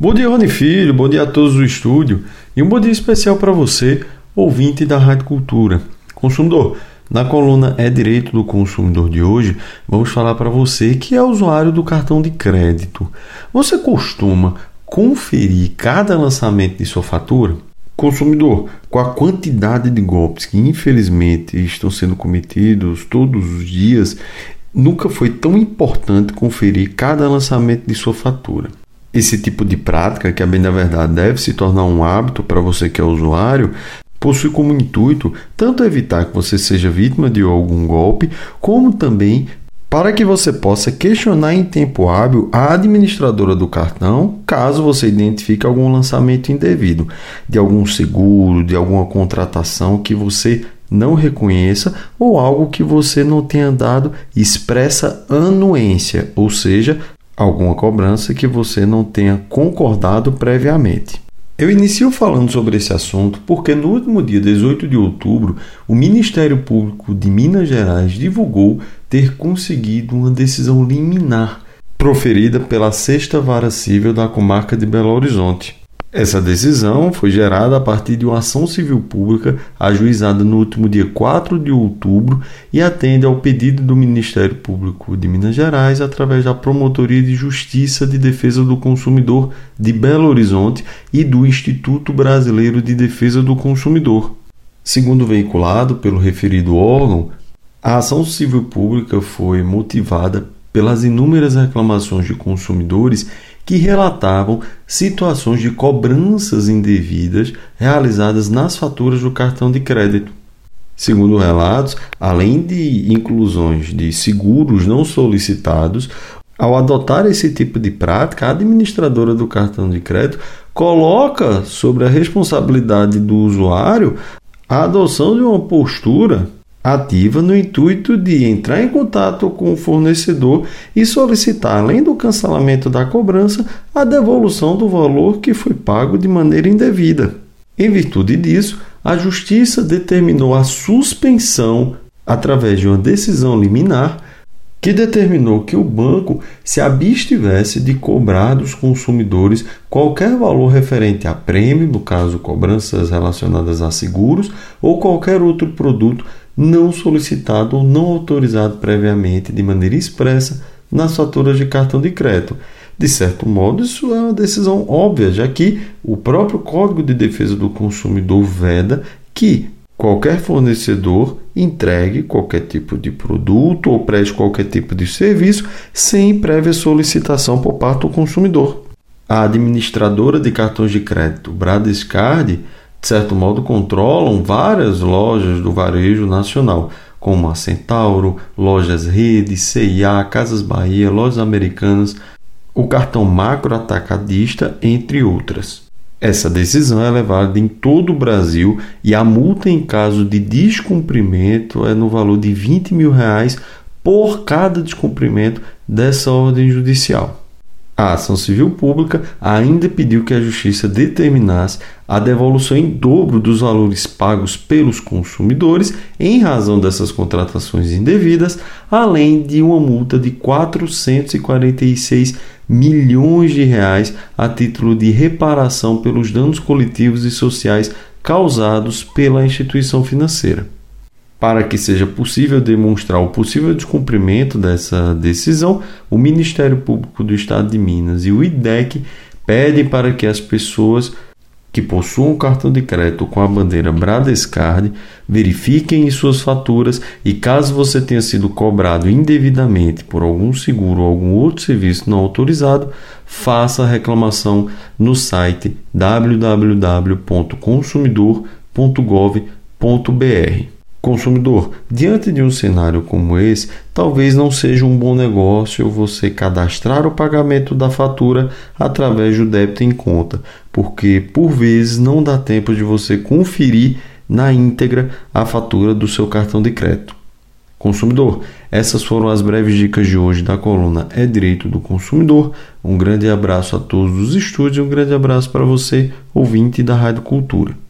Bom dia, Rony Filho, bom dia a todos do estúdio e um bom dia especial para você, ouvinte da Rádio Cultura. Consumidor, na coluna É Direito do Consumidor de hoje, vamos falar para você que é usuário do cartão de crédito. Você costuma conferir cada lançamento de sua fatura? Consumidor, com a quantidade de golpes que infelizmente estão sendo cometidos todos os dias, nunca foi tão importante conferir cada lançamento de sua fatura. Esse tipo de prática, que a bem da verdade deve se tornar um hábito para você que é usuário, possui como intuito tanto evitar que você seja vítima de algum golpe, como também para que você possa questionar em tempo hábil a administradora do cartão, caso você identifique algum lançamento indevido, de algum seguro, de alguma contratação que você não reconheça ou algo que você não tenha dado expressa anuência, ou seja, alguma cobrança que você não tenha concordado previamente. Eu inicio falando sobre esse assunto porque no último dia 18 de outubro, o Ministério Público de Minas Gerais divulgou ter conseguido uma decisão liminar proferida pela Sexta Vara Civil da Comarca de Belo Horizonte. Essa decisão foi gerada a partir de uma ação civil pública ajuizada no último dia 4 de outubro e atende ao pedido do Ministério Público de Minas Gerais através da Promotoria de Justiça de Defesa do Consumidor de Belo Horizonte e do Instituto Brasileiro de Defesa do Consumidor. Segundo veiculado pelo referido órgão, a ação civil pública foi motivada pelas inúmeras reclamações de consumidores que relatavam situações de cobranças indevidas realizadas nas faturas do cartão de crédito. Segundo relatos, além de inclusões de seguros não solicitados, ao adotar esse tipo de prática, a administradora do cartão de crédito coloca sobre a responsabilidade do usuário a adoção de uma postura ativa no intuito de entrar em contato com o fornecedor e solicitar, além do cancelamento da cobrança, a devolução do valor que foi pago de maneira indevida. Em virtude disso, a Justiça determinou a suspensão, através de uma decisão liminar, que determinou que o banco se abstivesse de cobrar dos consumidores qualquer valor referente a prêmio, no caso cobranças relacionadas a seguros, ou qualquer outro produto não solicitado ou não autorizado previamente de maneira expressa nas faturas de cartão de crédito. De certo modo, isso é uma decisão óbvia, já que o próprio Código de Defesa do Consumidor veda que qualquer fornecedor entregue qualquer tipo de produto ou preste qualquer tipo de serviço sem prévia solicitação por parte do consumidor. A administradora de cartões de crédito Bradescard de certo modo, controlam várias lojas do varejo nacional, como a Centauro, Lojas Rede, CIA, Casas Bahia, Lojas Americanas, o cartão macro atacadista, entre outras. Essa decisão é levada em todo o Brasil e a multa em caso de descumprimento é no valor de 20 mil reais por cada descumprimento dessa ordem judicial. A ação civil pública ainda pediu que a Justiça determinasse a devolução em dobro dos valores pagos pelos consumidores em razão dessas contratações indevidas, além de uma multa de 446 milhões de reais a título de reparação pelos danos coletivos e sociais causados pela instituição financeira. Para que seja possível demonstrar o possível descumprimento dessa decisão, o Ministério Público do Estado de Minas e o IDEC pedem para que as pessoas que possuam cartão de crédito com a bandeira Bradescard verifiquem em suas faturas e caso você tenha sido cobrado indevidamente por algum seguro ou algum outro serviço não autorizado, faça a reclamação no site www.consumidor.gov.br. Consumidor, diante de um cenário como esse, talvez não seja um bom negócio você cadastrar o pagamento da fatura através do débito em conta, porque por vezes não dá tempo de você conferir na íntegra a fatura do seu cartão de crédito. Consumidor, essas foram as breves dicas de hoje da coluna É Direito do Consumidor. Um grande abraço a todos os estúdios e um grande abraço para você, ouvinte da Rádio Cultura.